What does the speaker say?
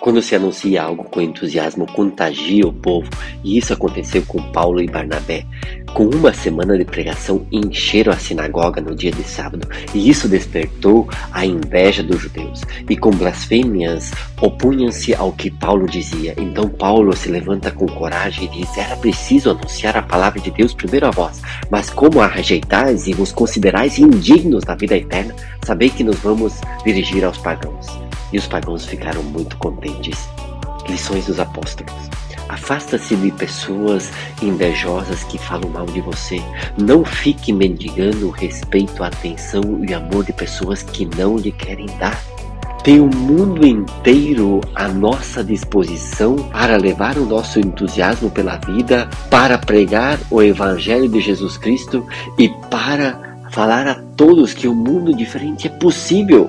Quando se anuncia algo com entusiasmo, contagia o povo, e isso aconteceu com Paulo e Barnabé. Com uma semana de pregação, encheram a sinagoga no dia de sábado, e isso despertou a inveja dos judeus. E com blasfêmias opunham-se ao que Paulo dizia. Então Paulo se levanta com coragem e diz: Era preciso anunciar a palavra de Deus primeiro a vós, mas como a rejeitais e vos considerais indignos da vida eterna, sabei que nos vamos dirigir aos pagãos. E os pagãos ficaram muito contentes. Lições dos apóstolos. Afasta-se de pessoas invejosas que falam mal de você. Não fique mendigando o respeito, a atenção e amor de pessoas que não lhe querem dar. Tem o mundo inteiro à nossa disposição para levar o nosso entusiasmo pela vida, para pregar o Evangelho de Jesus Cristo e para falar a todos que o mundo diferente é possível.